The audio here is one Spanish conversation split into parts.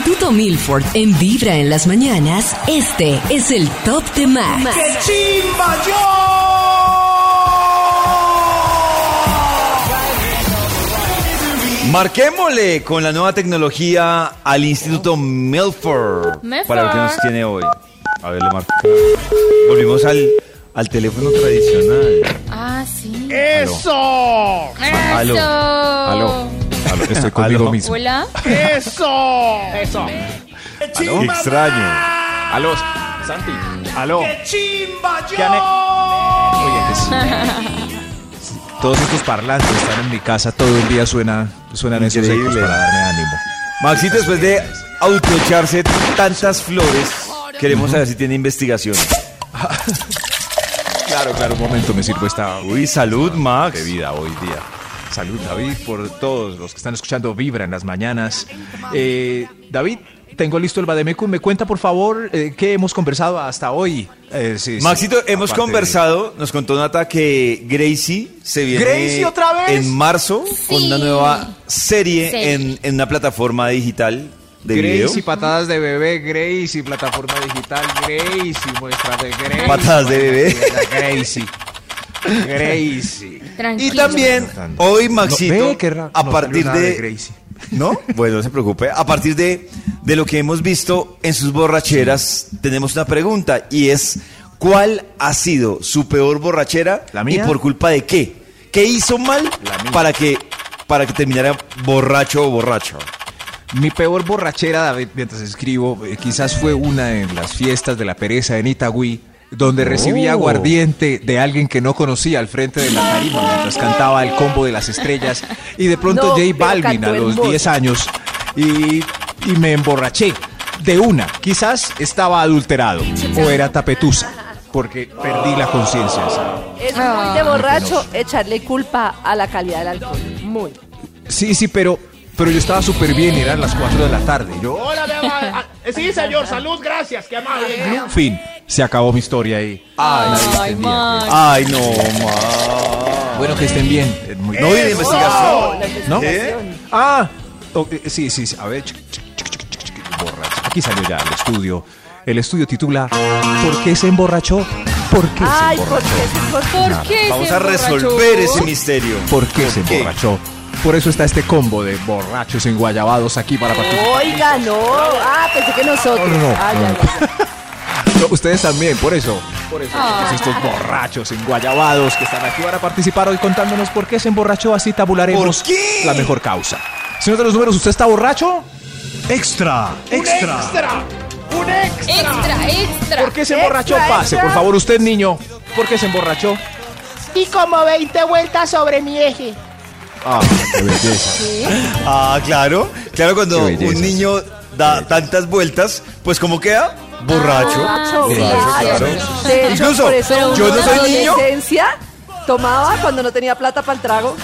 Instituto Milford en Vibra en las mañanas, este es el Top de Max. Marquémosle con la nueva tecnología al Instituto Milford Milford. para lo que nos tiene hoy. A ver, le marco. Volvimos al, al teléfono tradicional. Ah, sí. ¡Eso! Aló. Eso. Aló. Aló, estoy conmigo Aló. mismo. Hola. ¡Eso! ¡Eso! Qué extraño. Aló, Santi. Aló. ¡Chimba yo! ¿Qué Oye, es- Todos estos parlantes están en mi casa, todo el día suena, suenan esos ecos Increíble. para darme ánimo. Maxito, después de autoecharse tantas flores, queremos saber si tiene investigación. Claro, claro, un momento me sirvo esta Uy, salud, Max. bebida hoy día. Salud, David, por todos los que están escuchando Vibra en las mañanas. Eh, David, tengo listo el Bademecum. ¿Me cuenta, por favor, eh, qué hemos conversado hasta hoy? Eh, sí, sí, Maxito, hemos de- conversado, nos contó Nata que Gracie se viene ¿Gracie otra vez? en marzo con una nueva serie. En, en una plataforma digital de video. Gracie, patadas de bebé, Gracie, plataforma digital, Gracie, muestra de Gracie. Patadas de bebé. Gracie. Gracie. Y también hoy Maxito, No, ve, qué raro, a partir de, de Gracie. ¿No? Bueno, no se preocupe. A partir de, de lo que hemos visto en sus borracheras, tenemos una pregunta y es, ¿cuál ha sido su peor borrachera? ¿La mía? ¿Y por culpa de qué? ¿Qué hizo mal para que, para que terminara borracho o borracho? Mi peor borrachera, David, mientras escribo, eh, quizás fue una en las fiestas de la pereza en Itagüí, donde recibí Oh. aguardiente de alguien que no conocía al frente de la tarima mientras cantaba el combo de las estrellas y de pronto No, J Balvin a los voz. 10 años y, y me emborraché de una. Quizás estaba adulterado o era tapetusa porque perdí la conciencia. Es muy de borracho echarle culpa a la calidad del alcohol. Muy. Sí, sí, pero, pero yo estaba súper bien, eran las 4 de la tarde. Yo, Hola. Ah, Sí, señor, salud, gracias, qué amable. fin, se acabó mi historia ahí. Ay, Max. Ay, no, ma. Bueno, que estén bien. Eh, muy- No viene investigación. ¿No? ¿Qué? Ah, eh, sí, sí, sí. A ver, borracho. Aquí salió ya el estudio. El estudio titula ¿Por qué se emborrachó? ¿Por qué Ay, se ¿por emborrachó? qué se por ¿Por qué Vamos se a emborrachó? resolver ese misterio. ¿Por qué se qué? emborrachó? Por eso está este combo de borrachos enguayabados aquí para participar. Oiga, no. Ah, pensé que nosotros. No, no, no, Ah, no, ya, no. ya, ya. No, ustedes también, por eso. Por eso. todos Estos borrachos enguayabados que están aquí para participar hoy contándonos por qué se emborrachó. Así tabularemos ¿Por qué? la mejor causa. Señor de los números, ¿usted está borracho? Extra, ¡Un extra. extra! ¡Un extra! Extra, extra. ¿Por qué se emborrachó? Extra, Pase, extra. por favor, usted, niño. ¿Por qué se emborrachó? Y como 20 vueltas sobre mi eje. Ah, qué belleza. Ah, claro. Claro, cuando un niño da tantas vueltas, pues ¿cómo queda? Borracho. Borracho, Borracho, claro. claro. De hecho, Incluso, por eso yo uno no soy niño. tomaba cuando no tenía plata para el trago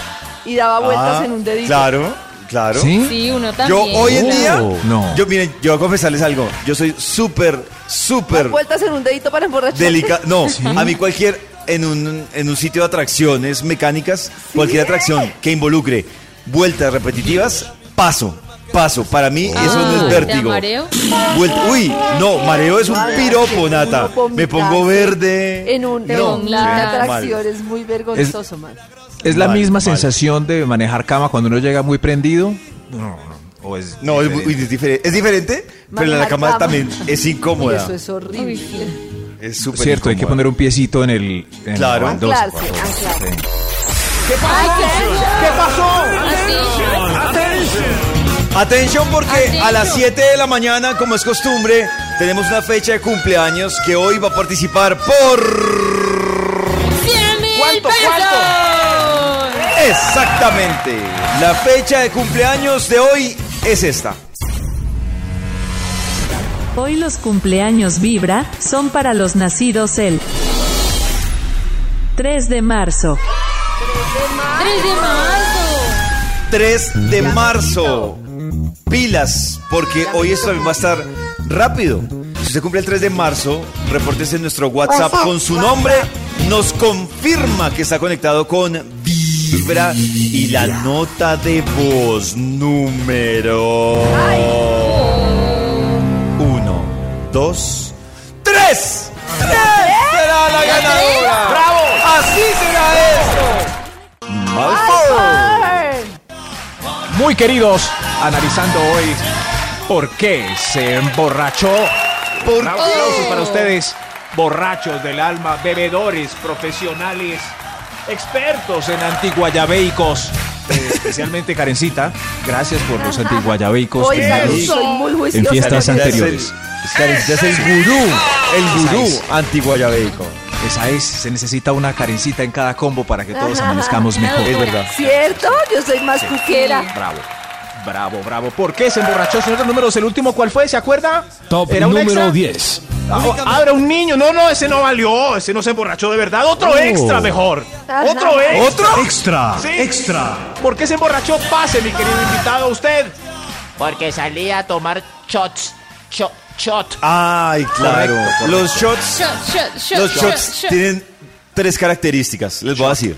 y daba vueltas Ah, en un dedito. Claro, claro. Sí, uno también. Yo hoy en día, Oh, no. yo miren, yo voy a confesarles algo. Yo soy súper, súper Vueltas en un dedito para emborrachar. delicado. No, a mí cualquier, en un, en un sitio de atracciones mecánicas, cualquier atracción que involucre vueltas repetitivas, paso. Paso, para mí eso no es ¿te vértigo. mareo? Uy, no, mareo es un piropo, qué Nata. Me pongo verde. En un, no, en una sí, atracción mal. es muy vergonzoso, man. ¿Es la Mal, misma mal. sensación de manejar cama cuando uno llega muy prendido? No, no. ¿O es No, es, muy- uy, es diferente. Es diferente, pero en la cama cama. también es incómoda. eso es horrible. Es súper cierto, hay que incómoda. poner un piecito en el. en la Claro. baldosa, Anclarse, por favor. anclarse. Sí. ¿Qué pasó? Así. Atención porque Atención. a las 7 de la mañana, como es costumbre, tenemos una fecha de cumpleaños que hoy va a participar por... 100 mil ¿Cuánto, pesos. Exactamente. La fecha de cumpleaños de hoy es esta. Hoy los cumpleaños Vibra son para los nacidos el 3 de marzo, 3 de marzo. 3 de marzo. Pilas, porque hoy esto también va a estar rápido. Si usted cumple el 3 de marzo, repórtese en nuestro WhatsApp con su nombre. Nos confirma que está conectado con Vibra y la nota de voz número 1, 2, 3. será la ganadora! ¡Bravo! ¡Así será esto! Malfoy. Muy queridos, analizando hoy por qué se emborrachó. ¿Por Un aplauso para ustedes, borrachos del alma, bebedores profesionales, expertos en antiguayabeicos. Eh, especialmente Karencita, gracias por los antiguayabeicos en fiestas anteriores. Karencita es el gurú, el gurú antiguayabeico. Esa es, se necesita una Karencita en cada combo para que todos amanezcamos mejor. Es verdad. ¿Cierto? Yo soy más cuquera. Bravo. Bravo, bravo. ¿Por qué se emborrachó, señor de números? ¿El último cuál fue? ¿Se acuerda? Top ¿Era un número extra? 10. Ah, ah, era un niño. No, no, ese no valió. Ese no se emborrachó de verdad. Otro Oh. extra mejor. Ajá. Otro extra. ¿Otro? Extra, Sí. extra. ¿Por qué se emborrachó? Pase, mi querido invitado, usted. Porque salí a tomar shots. Shot, shot. Ay, claro. Correcto. Los shots, Shot, shot, shot, los shot, shots shot. tienen tres características. Les voy a decir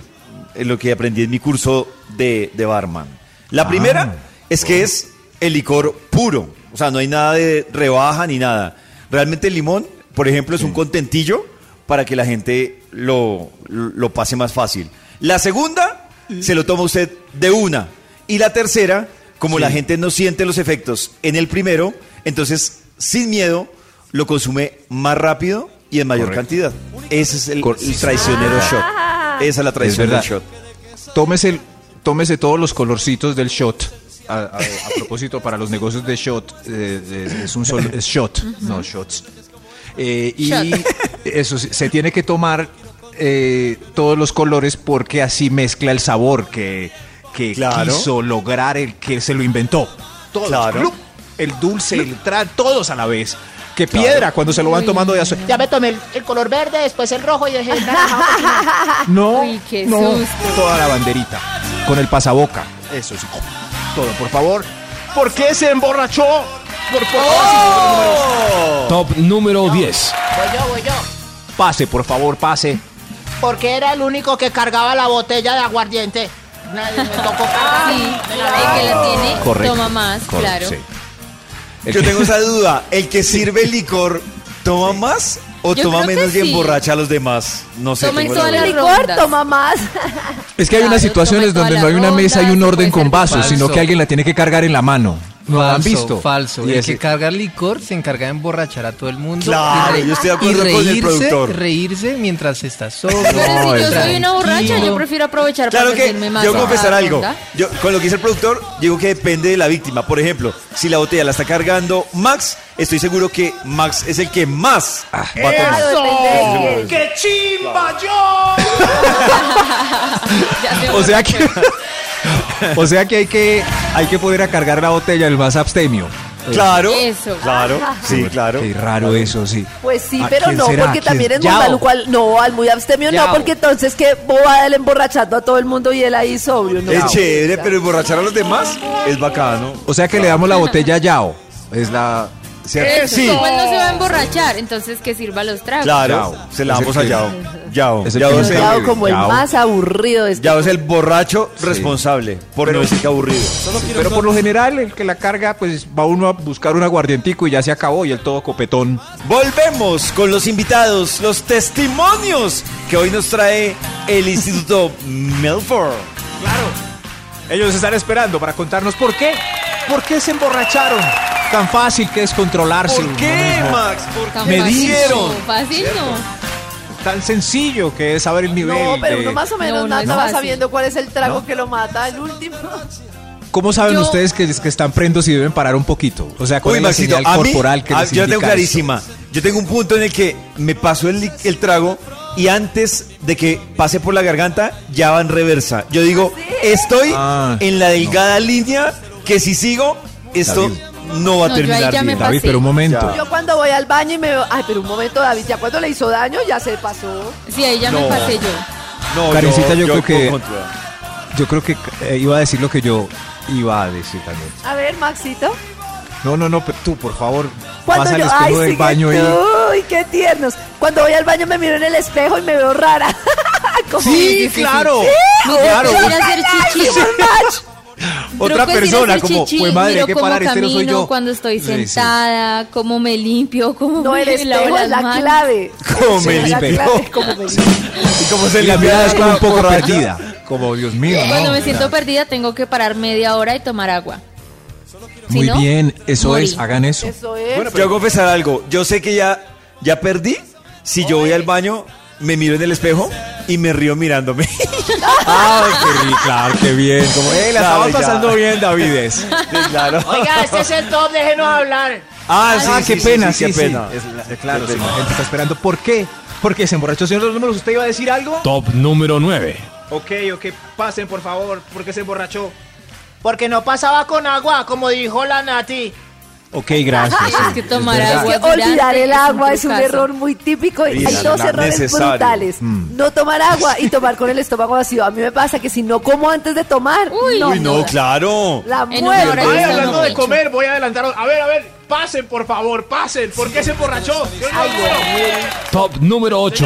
lo que aprendí en mi curso de, de barman. La primera es que es el licor puro. O sea, no hay nada de rebaja ni nada. Realmente el limón, por ejemplo, es un contentillo para que la gente lo, lo pase más fácil. La segunda, se lo toma usted de una. Y la tercera, como la gente no siente los efectos en el primero, entonces, sin miedo, lo consume más rápido y en mayor Correcto. cantidad. Ese es el, el traicionero shot. Esa es la verdad. shot. Tómese, tómese todos los colorcitos del shot. A, a- a propósito, para los negocios de shot, eh, eh, es un solo es shot, no shots. Eh, y Shot. eso sí, se tiene que tomar eh, todos los colores porque así mezcla el sabor que, que Claro. quiso lograr el que se lo inventó. Todos, Claro. El dulce, el tra, todos a la vez. Que piedra cuando se lo van tomando de azúcar. Ya me tomé el, el color verde, después el rojo y dejé el naranja. No, Uy, qué no, susto. toda la banderita, con el pasaboca, eso sí, todo, por favor. ¿Por qué se emborrachó? Por favor, Top número 10. Voy yo, voy yo. pase, por favor, pase. Porque era el único que cargaba la botella de aguardiente. Nadie me tocó cargar. Sí, Me el que la tiene Correcto. toma más, Correcto, claro. sí. El Yo que- tengo esa duda. ¿El que sirve licor toma más o Yo toma creo que menos y sí. emborracha a los demás? No sé. Toma en tengo la todas duda. las Licor toma más. Es que hay Claro, unas situaciones tome toda donde la no hay una mesa y un ronda, orden se puede con vasos, Falso. sino que alguien la tiene que cargar en la mano. ¿Lo han Falso, visto? Falso. Y el ese- que carga licor se encarga de emborrachar a todo el mundo. Claro, y yo estoy de y acuerdo con el reírse, productor. Reírse mientras está solo. Pero si yo soy una borracha, yo prefiero aprovechar Claro para que servirme más. yo en voy a confesar algo. Yo, con lo que dice el productor, digo que depende de la víctima. Por ejemplo, si la botella la está cargando Max, estoy seguro que Max es el que más va a tomar. Claro, depende de quién. ¡Qué chimba yo! Ya se o sea que o sea que hay que hay que poder a cargar la botella el más abstemio. Claro. Eso. Claro. Sí, claro. Qué raro eso, sí. Pues sí, ¿A pero no, será? porque también es muy maluco. al- No, al muy abstemio no, porque entonces qué bobada él emborrachando a todo el mundo y él ahí sobrio. No, Es chévere, pero emborrachar a los demás es bacano. O sea que le damos la botella a Yao. Es la ¿cierto? Eso, sí. Igual no se va a emborrachar, entonces que sirva los tragos. Claro. Yao. Se la damos a Yao. Yao. es el Yao que es el, Yao como el Yao. más aburrido de este. Yao es el borracho responsable, por no decir que aburrido. Pero por lo general el que la carga pues va uno a buscar un aguardientico y ya se acabó y el todo copetón. Volvemos con los invitados, los testimonios que hoy nos trae el Instituto Melford. Claro. Ellos están esperando para contarnos por qué. ¿Por qué se emborracharon? Tan fácil que es controlarse. ¿Por qué. Max? ¿Por Tan qué? Me fácil, dieron. no, Fácil no. Tan sencillo que es saber el nivel. No, pero de- uno más o menos No, no nada va fácil. sabiendo cuál es el trago que lo mata, el último. ¿Cómo saben Yo- ustedes que, que están prendos y deben parar un poquito? O sea, ¿cuál Uy, es la Maxito, señal mí, corporal que les yo la tengo clarísima. Yo tengo un punto en el que me paso el, el trago y antes de que pase por la garganta, ya va en reversa. Yo digo, estoy Ah, en la delgada línea que si sigo, esto David. No va a No, terminar me bien. David, pero un momento. Ya. Yo cuando voy al baño y me veo, ay, pero un momento, David, ya cuando le hizo daño, ya se pasó. Sí, ahí ya me No. pasé yo. No, Karencita, yo creo que- contra- Yo creo que eh, iba a decir lo que yo iba a decir también. A ver, Maxito. No, no, no, pero tú, por favor, Cuando yo, espejo ay, del sí, baño y... uy, qué tiernos. Cuando voy al baño me miro en el espejo y me veo rara. Como- Sí, claro. Claro. Ir a hacer chichi. Otra Truco es ir a persona, como, chichi, pues madre, qué cómo parar, este no soy camino, yo. cuando estoy Sí, sí. sentada, cómo me limpio, cómo No, me el lavo espejo es las la manos. clave. Como me limpio. clave, como me limpio. Y como se la le mirada es como un poco perdida. Como, Dios mío. Cuando me siento perdida tengo que parar media hora y tomar agua. Si Muy no, bien, eso morí. es, hagan eso. Eso es. Bueno, yo voy a confesar algo. Yo sé que ya, ya perdí. Si yo voy al baño, me miro en el espejo y me río mirándome. Ah, qué rico, claro, qué bien. Como, eh, la Claro, estamos ya. pasando bien, Davides. Sí, claro. Oiga, este es el top, déjenos hablar. Ah, Ah, qué pena, sí, qué sí. pena. Es la- claro, Qué sí, pena. la gente está esperando. ¿Por qué? Porque se emborrachó, señor de los números. ¿Usted iba a decir algo? Top número 9. Ok, ok, pasen, por favor. ¿Por qué se emborrachó? Porque no pasaba con agua, como dijo la Nati. Ok, gracias. Es que tomar agua Es que olvidar el es un agua es un error muy típico. y Hay dos errores necesario. brutales. Mm. No tomar agua y tomar con el estómago vacío. A mí me pasa que si no como antes de tomar, Uy, no, Uy, no, claro. la ya Ay, hablando de comer, voy a adelantar. A ver, a ver, pasen, por favor, pasen. ¿Por qué se emborrachó? Yo no quiero. Top número 8.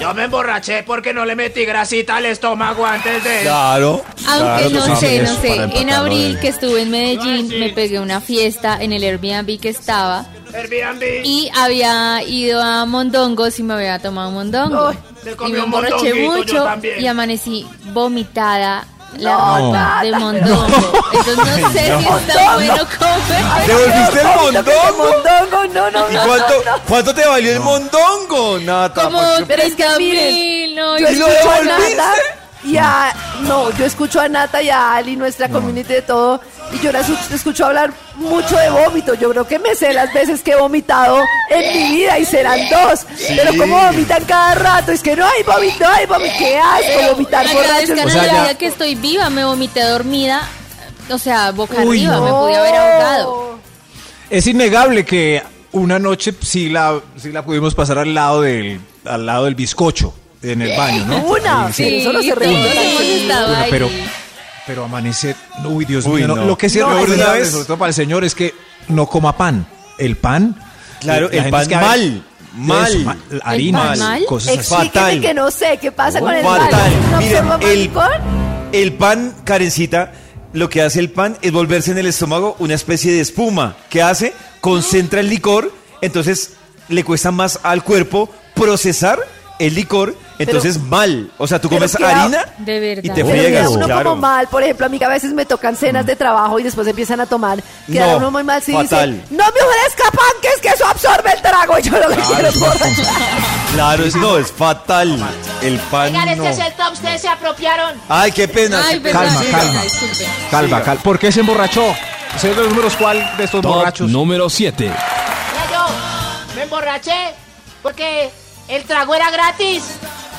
Yo me emborraché porque no le metí grasita al estómago antes de... Claro. Aunque claro, no sé, no sé. En abril de- que estuve en Medellín me pegué una fiesta en el Airbnb que estaba Airbnb. y había ido a Mondongos y me había tomado mondongo. Y me emborraché yo mucho y amanecí vomitada la No, nada, de mondongo. Entonces no sé si está bueno comer. ¿Te volviste el mondongo? mondongo, no, no, ¿Y no, cuánto, no, no. cuánto te valió el mondongo, Nata? Como Porque- Pero es que 30 miren, mil, no, ¿Y lo devolviste? Y a... No, yo escucho a Nata y a Ali, nuestra community de todo, y yo la escucho, hablar mucho de vómito. Yo creo que me sé las veces que he vomitado en mi vida y serán dos. Pero como vomitan cada rato, es que no hay vómito, no hay vómito. ¿Qué asco vomitar a O sea, la ya- vida que estoy viva, me vomité dormida, o sea, boca Uy, arriba, no. me pude haber ahogado. Es innegable que una noche sí la, sí la pudimos pasar al lado del, al lado del bizcocho en el baño, ¿no? Una, Sí, no se ahí. pero, pero amanecer, uy Dios Uy, mío, no. lo que sí es No, una vez- sobre todo para el señor, es que no coma pan. El pan, Claro, la el pan mal, mal. Eso, ma- harina, pan mal? cosas Fatal. que no sé qué pasa con el Fatal. mal. ¿No Miren, absorbo más el- licor? El pan, Karencita, lo que hace el pan es volverse en el estómago una especie de espuma. que hace? Concentra el licor, entonces le cuesta más al cuerpo procesar el licor, entonces mal. O sea, tú pero comes queda- harina De verdad. y te Pero friegas, uno claro. como mal, por ejemplo, a mí que a veces me tocan cenas de trabajo y después empiezan a tomar. Queda No, uno muy mal si fatal. dice, no me ofrezca pan, que es que eso absorbe el trago. Y yo lo que quiero es borrachar. Claro, es, no, es fatal. El pan Oigan, no. este es el top, ustedes se apropiaron. Ay, qué pena. Ay. Calma, verdad, calma. disculpen. Calma, calma. ¿Por qué se emborrachó? Señor de los números, ¿cuál de estos Top borrachos? número 7. Mira, yo me emborraché porque el trago era gratis.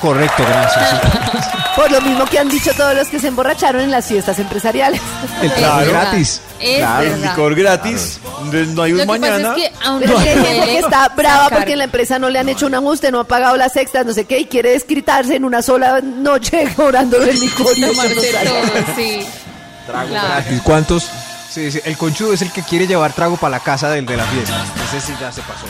Correcto, gracias. Por lo mismo que han dicho todos los que se emborracharon en las fiestas empresariales. El trago Claro. es gratis. Es Claro. El verdad. licor gratis. No hay un Lo que mañana. pasa es que a uno Pero es que hay gente que está brava sacar. porque en la empresa no le han hecho un ajuste, no ha pagado las extras, no sé qué, y quiere descritarse en una sola noche cobrando el licor. y eso no sale. sí. Trago Claro. gratis. ¿Cuántos? Sí, sí, el conchudo es el que quiere llevar trago para la casa del de la fiesta. Ese sí ya se pasó.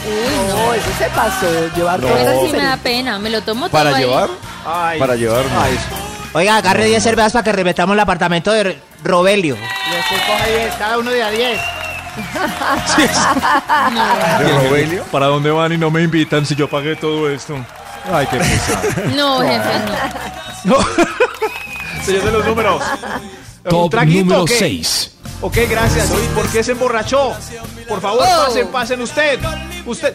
No, eso se pasó. Llevar No. Eso sí me da pena, me lo tomo todo Para ahí. llevar. Ay. Para llevar. no. Ay, Oiga, agarre 10 cervezas para que revetamos el apartamento de Robelio. Y después coge 10, cada uno de a 10. ¿De Rogelio? ¿Para dónde van y no me invitan si yo pagué todo esto? Ay, qué pesado. No, jefe, no. No. Señor de los números. ¿Un Top traguito número o qué? 6. Ok, gracias. ¿Por qué se emborrachó? Por favor, Oh. pasen, pasen usted. Usted.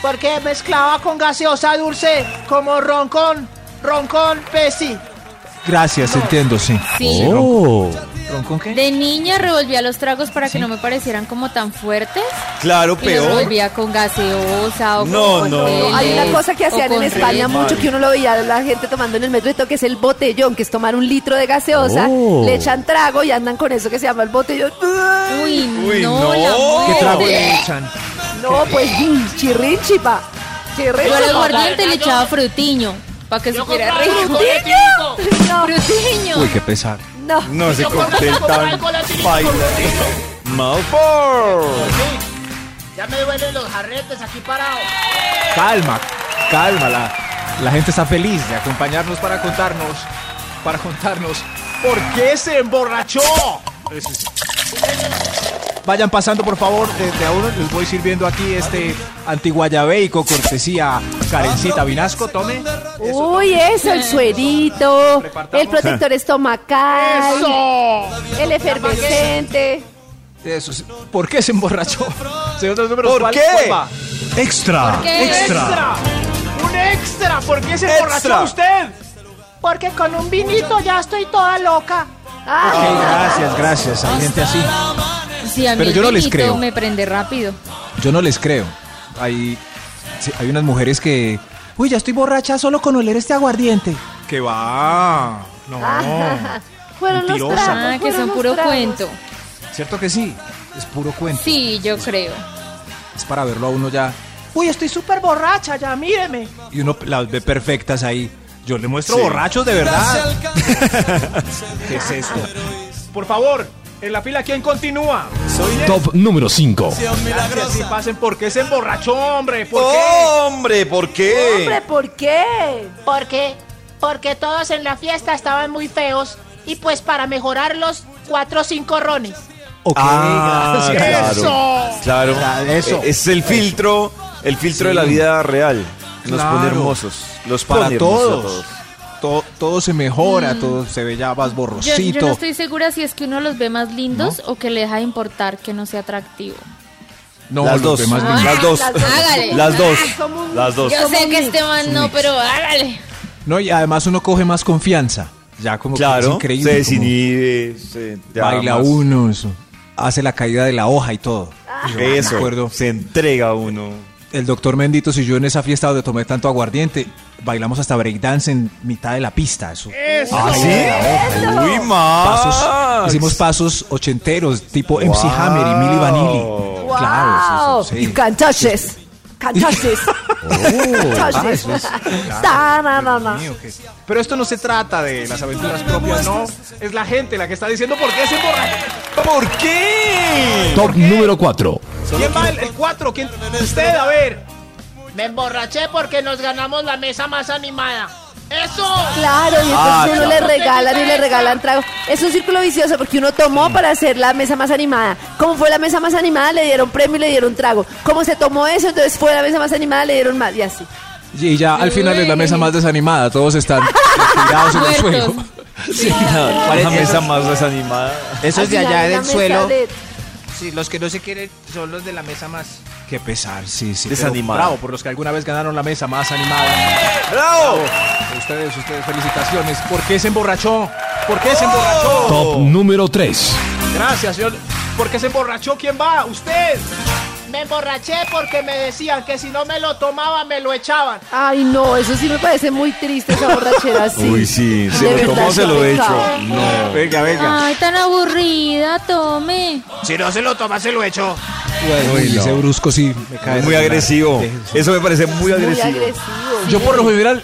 Porque mezclaba con gaseosa dulce, como roncón, roncón, pesi. Gracias, entiendo, sí. Sí. Oh. ¿Ron con qué? De niña revolvía los tragos para que no me parecieran como tan fuertes. Claro, Y los peor. revolvía con gaseosa o No, con no. cócteles, Hay una cosa que hacían en España mucho que uno lo veía la gente tomando en el metro y todo, que es el botellón, que es tomar un litro de gaseosa, Oh. le echan trago y andan con eso que se llama el botellón. Uy, Uy, no, no. la ¿Qué ¿Qué muerte. trago le echan? No, pues mm, chirrinchipa. Yo al Chirrinchipa. aguardiente le echaba frutiño para que rico. No, Frutiño. Uy, qué pesar. No. No, ese Yo con cóctel razón compraba tan el coletico. baila. Malfour. Ya me duelen los jarretes aquí parados. Calma, calma. La, la gente está feliz de acompañarnos para contarnos, para contarnos por qué se emborrachó. Vayan pasando, por favor, de, de a uno. Les voy sirviendo aquí este antiguayabeico, cortesía Karencita Vinasco. Tome. Uy, eso, el suerito, el protector estomacal, ¡Eso! el efervescente. Eso sí. ¿Por qué se emborrachó? Señor de los números, ¿Por ¿cuál- qué? cuál va? Extra. qué? Extra. ¡Un extra! ¿Por qué se Extra. emborrachó usted? Porque con un vinito ya estoy toda loca. Ah, Ok, gracias, gracias. Hay gente así. Sí, a mí Pero el yo no les vinito creo. me prende rápido. Yo no les creo. Hay, sí, hay unas mujeres que. Uy, ya estoy borracha solo con oler este aguardiente. Que va. No. fueron los tragos. Ah, que son puro tragos. cuento. ¿Cierto que sí? Es puro cuento. Sí, yo creo. Es para verlo a uno ya. Uy, estoy súper borracha ya, míreme. Y uno las ve perfectas ahí. Yo le muestro Sí. borrachos de verdad. ¿Qué es esto? Por favor, en la fila, ¿quién continúa? Top número 5. Gracias, sí, pasen. ¿Por qué se emborrachó, hombre? ¿Por qué? Hombre, ¿por qué? Hombre, ¿por qué? ¿Por qué? Porque todos en la fiesta estaban muy feos y pues para mejorarlos, cuatro o cinco rones. Ok, Ah, gracias. claro. Claro. Ah, eso. Es el filtro, el filtro de la vida real. Nos Claro. pone hermosos. Los Para pone hermosos a todos. Todo, todo se mejora, todo se ve ya más borrosito. yo no estoy segura si es que uno los ve más lindos o que le deja de importar que no sea atractivo. No, las dos. demás Ah, Las dos. las dos. Hágale. Las dos. somos- Las dos. Yo sé que este man no, pero hágale. No, y además uno coge más confianza. Ya como que es Claro. increíble. Se desinhibe. se- ya baila más- uno, eso. hace la caída de la hoja y todo. Yo me Eso. acuerdo, Se entrega uno. El doctor Menditos y yo en esa fiesta donde tomé tanto aguardiente, bailamos hasta breakdance en mitad de la pista. Eso. ¿Ah, sí? Uy, más. Pasos, hicimos pasos ochenteros, tipo MC Hammer y Milli Vanilli. ¡Wow! Claro, eso, sí. cantaches. Cantaches. Pero esto no se trata de las aventuras propias, no. Es la gente la que está diciendo por qué se emborracha. ¿Por qué? Top número 4. ¿Quién va el 4? ¿Quién? Usted, a ver. Me emborraché porque nos ganamos la mesa más animada. ¡Eso! Claro, y entonces Ah, uno claro. le regalan y le regalan trago. Es un círculo vicioso porque uno tomó para hacer la mesa más animada. Como fue la mesa más animada, le dieron premio y le dieron trago. Como se tomó eso, entonces fue la mesa más animada, le dieron más y así. Y ya al final es la mesa más desanimada, todos están tirados en el suelo. Sí, la mesa más desanimada. Esos Al de allá es del suelo. de- Sí, los que no se quieren son los de la mesa más. Qué pesar, sí, sí. Desanimada. pero Bravo, por los que alguna vez ganaron la mesa más animada. ¡Bravo! Ustedes, ustedes, felicitaciones. ¿Por qué se emborrachó? ¿Por qué se emborrachó? Top número 3. Gracias, señor. ¿Por qué se emborrachó? ¿Quién va? ¿Usted? Me emborraché porque me decían que si no me lo tomaba me lo echaban. Ay, no, eso sí me parece muy triste esa borrachera así. Uy, sí. Se lo tomó, se lo he hecho. No. Venga, venga. Ay, tan aburrida, tome. Si no se lo toma, se lo echo. Uy, no. ese brusco sí me cae. Muy agresivo. Eso me parece muy Muy agresivo. agresivo. Yo por lo general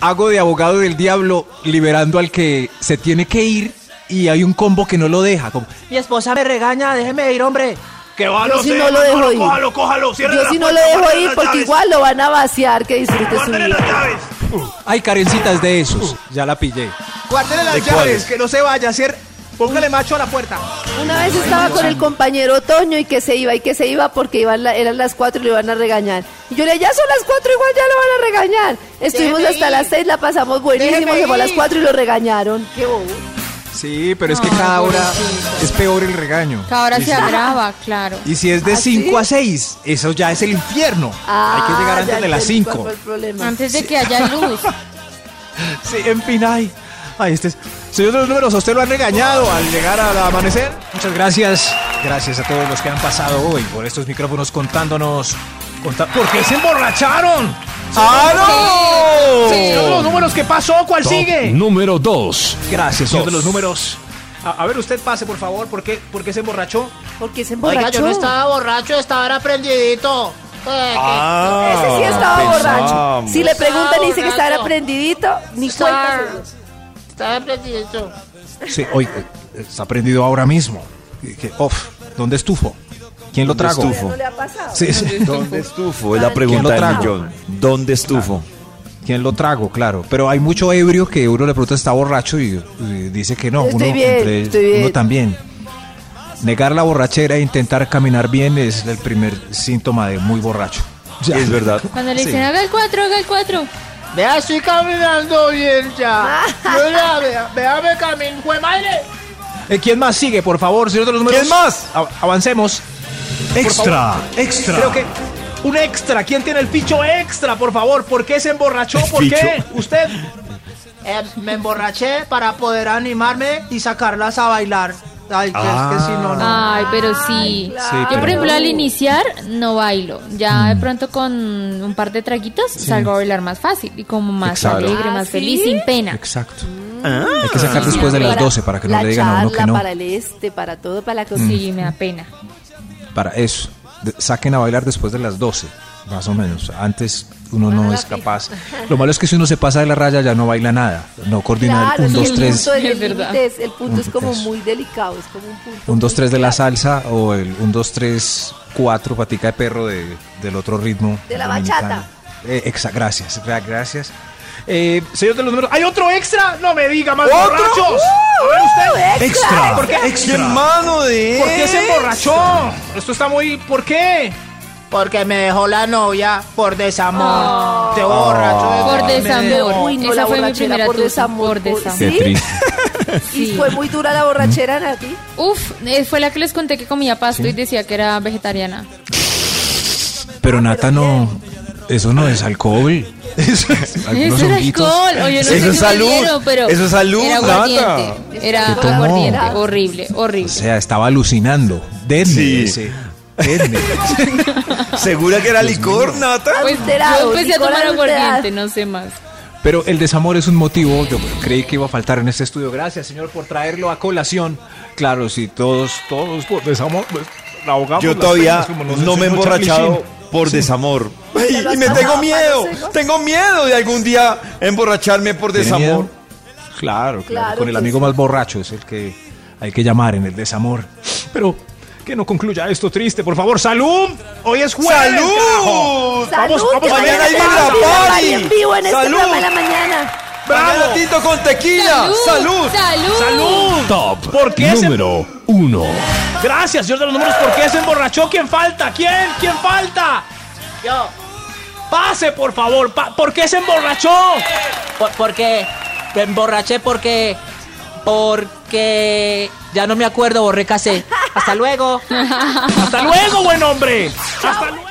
hago de abogado del diablo liberando al que se tiene que ir y hay un combo que no lo deja. Como, Mi esposa me regaña, déjeme ir, hombre. Que va, Yo sí no lo dejo ir. Cójalo, cójalo, cierre Yo la sí no lo dejo ir porque llaves. igual lo van a vaciar, que disfrute su Guárdele las vida. llaves. Hay carencitas de esos. Ya la pillé. Guárdele las ¿De llaves, cuáles? que no se vaya. Cierre. Póngale macho a la puerta. Una vez estaba con el compañero Toño y que se iba y que se iba porque iban la- eran las cuatro y lo iban a regañar. Y yo le dije, ya son las cuatro, igual ya lo van a regañar. Estuvimos Déjeme hasta ir. las seis, la pasamos buenísimo, Déjeme se fue a las ir. cuatro y lo regañaron. Qué bobo. Sí, pero es que Ay, cada hora pobrecito. es peor el regaño. Que ahora Y se si- agrava, claro. Y si es de ¿Ah, 5 sí? a 6, eso ya es el infierno. Hay que llegar Ah, antes ya de las entendí 5. cuál fue el problema. Antes de que haya luz. Sí, en fin, ay. Ay, este es. Señor de los números, ¿a usted lo han regañado al llegar al amanecer? Muchas gracias. Gracias a todos los que han pasado hoy por estos micrófonos contándonos. conta- ¿Por qué se emborracharon? ¡Ah, Señor de los números, ¿qué pasó? ¿Cuál Top sigue? número 2. Gracias, señor de Dos. los números. A, a ver, usted pase, por favor. ¿Por qué, por qué se emborrachó? Porque se Oiga, emborrachó. yo no estaba borracho, estaba era prendidito. Eh, Ah, Ese sí estaba pensamos. borracho. Si le preguntan y dice que estaba aprendidito, ni que- cuenta. estaba, se dio. estaba prendidito. Sí, hoy eh, está prendido ahora mismo. Que, Uf, ¿dónde estufo? ¿Quién lo trago? estufo? ¿No le ha pasado? Sí, sí. ¿Dónde estufo? Es la ¿Quién pregunta lo del millón. ¿Dónde estufo? ¿Quién lo trago? Claro. Pero hay mucho ebrio que uno le pregunta está borracho y, y dice que no. Estoy uno, bien, entre- estoy bien. uno también. Negar la borrachera e intentar caminar bien es el primer síntoma de muy borracho. Ya. Es verdad. Cuando le Sí. dicen haga el 4, haga el 4. Vea, estoy caminando bien ya. Vea, vea, me camino. ¡Jue madre! Eh, ¿Quién más sigue, por favor, señor de los números? ¿Quién más? Avancemos. Extra, extra. Creo que un extra. ¿Quién tiene el picho extra, por favor? ¿Por qué se emborrachó? ¿El ¿Por qué? ¿Usted? Eh, me emborraché para poder animarme y sacarlas a bailar. Ay, que es que si no, no. Ay, pero sí. claro. Sí, Yo, por ejemplo, al iniciar no bailo. Ya de pronto con un par de traguitos salgo a bailar más fácil y como más Exacto. alegre, ¿Ah, más sí? feliz, sin pena. Exacto. Ah. Hay que sacar después de las Para 12 para que no la le digan a uno que charla, no. Para el este, para todo, para la cocina. Sí, me da pena. Para eso. De- saquen a bailar después de las 12, más o menos. Antes uno no es capaz. Lo malo es que si uno se pasa de la raya ya no baila nada. No coordina Claro, el 1, sí, 2, el 3. punto del Es verdad. límite es- el punto es como Eso. muy delicado, es como un punto. 1, 2, muy 3 de la salsa o el 1, 2, 3, 4 patica de perro de, del otro ritmo. De la dominicano. bachata. Eh, exa- gracias, gra- gracias. Eh, señor de los números, ¿hay otro extra? No me diga más ¿Otro? borrachos. a ver usted. Extra, ¿Por qué? ¡Qué mano de ¿Por qué se emborrachó? Esto está muy. ¿Por qué? Porque me dejó la novia por desamor. Te borracho. de- Por desamor. Uy, no, Esa fue mi borrachera primera por desamor. por desamor. Qué ¿Sí? triste. ¿Y Sí. fue muy dura la borrachera, Nati? Uf, eh, fue la que les conté que comía pasto y decía que era vegetariana. Pero Nata no. Eso no es alcohol. Eso es algunos Eso alcohol. O yo no Eso sé es salud. dieron, pero Eso es salud, Era Nata. aguardiente. Era. Horrible, horrible. O sea, estaba alucinando. Denme Sí. ese. Denme. ¿Segura que era licor, Nata? Pues Adulterado, yo empecé a tomar aguardiente, no sé más. Pero el desamor es un motivo. Yo creí que iba a faltar en este estudio. Gracias, señor, por traerlo a colación. Claro, si todos, todos por desamor, pues ahogamos Yo todavía penas, como nos no me he emborrachado. Por desamor. Ay, ¿Ya lo y me tengo tomado, miedo. Seco? Tengo miedo de algún día emborracharme por ¿Tiene desamor. miedo? Claro, claro. Claro Con el amigo sí. más borracho es el que hay que llamar en el desamor. Pero que no concluya esto triste, por favor. ¡Salud! Hoy es jueves. ¡Salud! ¡Salud! Vamos, vamos, mañana hay Vibra Party. en vivo en este ¡Salud! de la mañana. Tinto con tequila. ¡Salud! ¡Salud! ¡Salud! Top ¿Por qué se- número 1. Gracias, señor de los números. ¿Por qué se emborrachó? ¿Quién falta? ¿Quién? ¿Quién falta? Yo. Pase, por favor. pa- ¿Por qué se emborrachó? Por- porque me emborraché porque. Porque. Ya no me acuerdo, borré casé. Hasta luego. Hasta luego, buen hombre. Hasta luego.